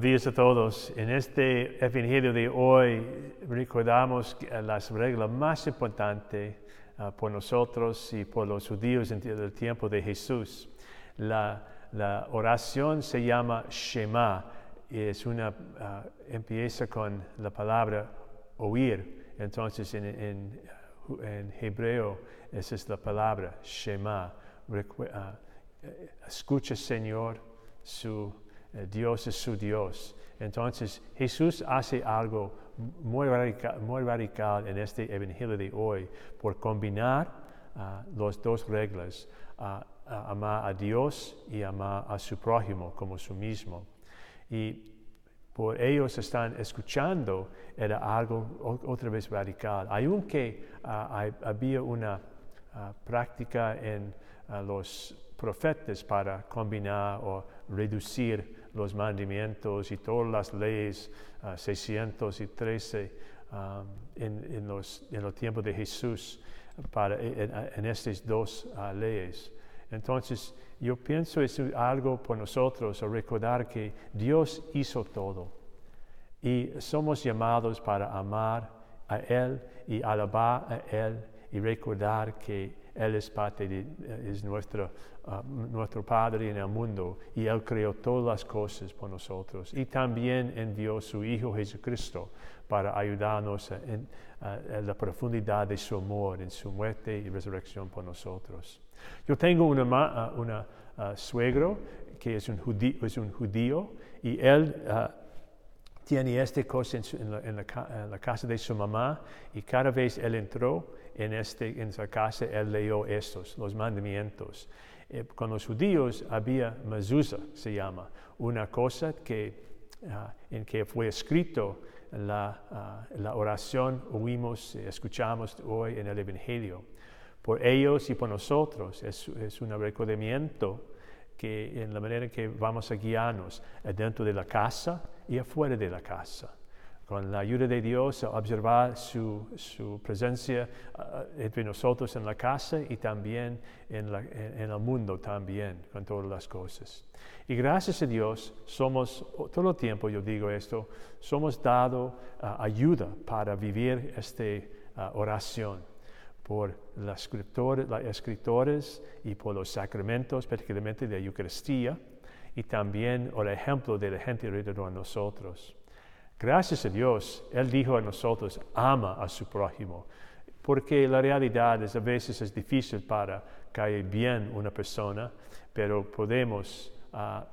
días a todos. En este Evangelio de hoy recordamos las reglas más importantes uh, por nosotros y por los judíos en el tiempo de Jesús. La, oración se llama Shema es una, uh, empieza con la palabra oír. Entonces en, en, hebreo esa es la palabra Shema. Recu uh, escucha Señor su eh, Dios es su Dios. Entonces Jesús hace algo muy radical, muy radical en este Evangelio de hoy por combinar uh, las dos reglas, amar a Dios y amar a su prójimo como su mismo. Y por ellos están escuchando, era algo otra vez radical. Aunque hay, había una práctica en los profetas para combinar o reducir los mandamientos y todas las leyes 613 ah, um, en, en, los, en el tiempo de Jesús para, en, estas dos leyes. Entonces, yo pienso es algo por nosotros, recordar que Dios hizo todo y somos llamados para amar a Él y alabar a Él y recordar que él es parte de, es nuestro, uh, nuestro Padre en el mundo y Él creó todas las cosas por nosotros. Y también envió su Hijo Jesucristo para ayudarnos en, uh, la profundidad de su amor, en su muerte y resurrección por nosotros. Yo tengo una, uh, una suegro que es un, judío, es un judío y él tiene esta cosa en, la, en, la, casa de su mamá y cada vez él entró en, este, en esa casa, él leyó estos, los mandamientos. Eh, con los judíos había mezuzah, se llama, una cosa que, uh, en que fue escrito la, uh, la oración, oímos, escuchamos hoy en el Evangelio. Por ellos y por nosotros es, es un recordamiento que en la manera que vamos a guiarnos dentro de la casa y afuera de la casa. Con la ayuda de Dios, observar su, su presencia uh, entre nosotros en la casa y también en, el mundo también, con todas las cosas. Y gracias a Dios, somos, todo el tiempo yo digo esto, somos dado uh, ayuda para vivir esta uh, oración por las escritores y por los sacramentos, particularmente de la Eucaristía, y también el ejemplo de la gente alrededor de nosotros. Gracias a Dios, Él dijo a nosotros, ama a su prójimo, porque la realidad es a veces es difícil para caer bien una persona, pero podemos, uh,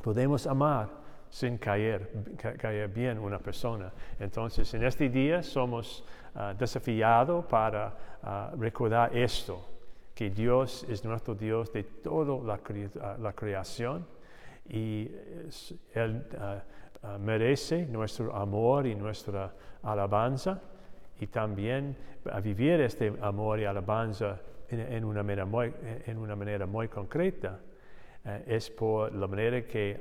podemos amar sin caer, caer bien una persona. Entonces, en este día somos uh, desafiados para uh, recordar esto, que Dios es nuestro Dios de toda la, uh, la creación y Él merece nuestro amor y nuestra alabanza y también vivir este amor y alabanza en, una, manera muy, en una manera muy concreta es por la manera que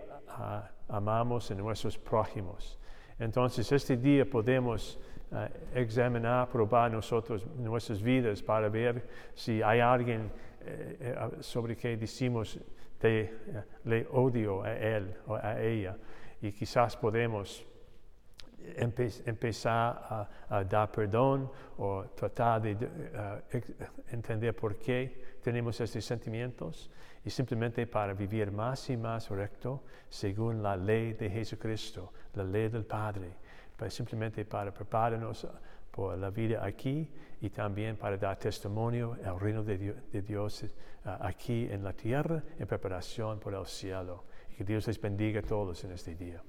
amamos en nuestros prójimos. Entonces, este día podemos uh, examinar, probar nosotros nuestras vidas para ver si hay alguien eh, eh sobre que decimos te, eh, le odio a él o a ella y quizás podemos empe empezar a, a, dar perdón o tratar de uh, entender por qué tenemos estos sentimientos y simplemente para vivir más y más recto según la ley de Jesucristo, la ley del Padre, pues simplemente para prepararnos por la vida aquí y también para dar testimonio al reino de Dios, de Dios uh, aquí en la tierra en preparación por el cielo. Y que Dios les bendiga a todos en este día.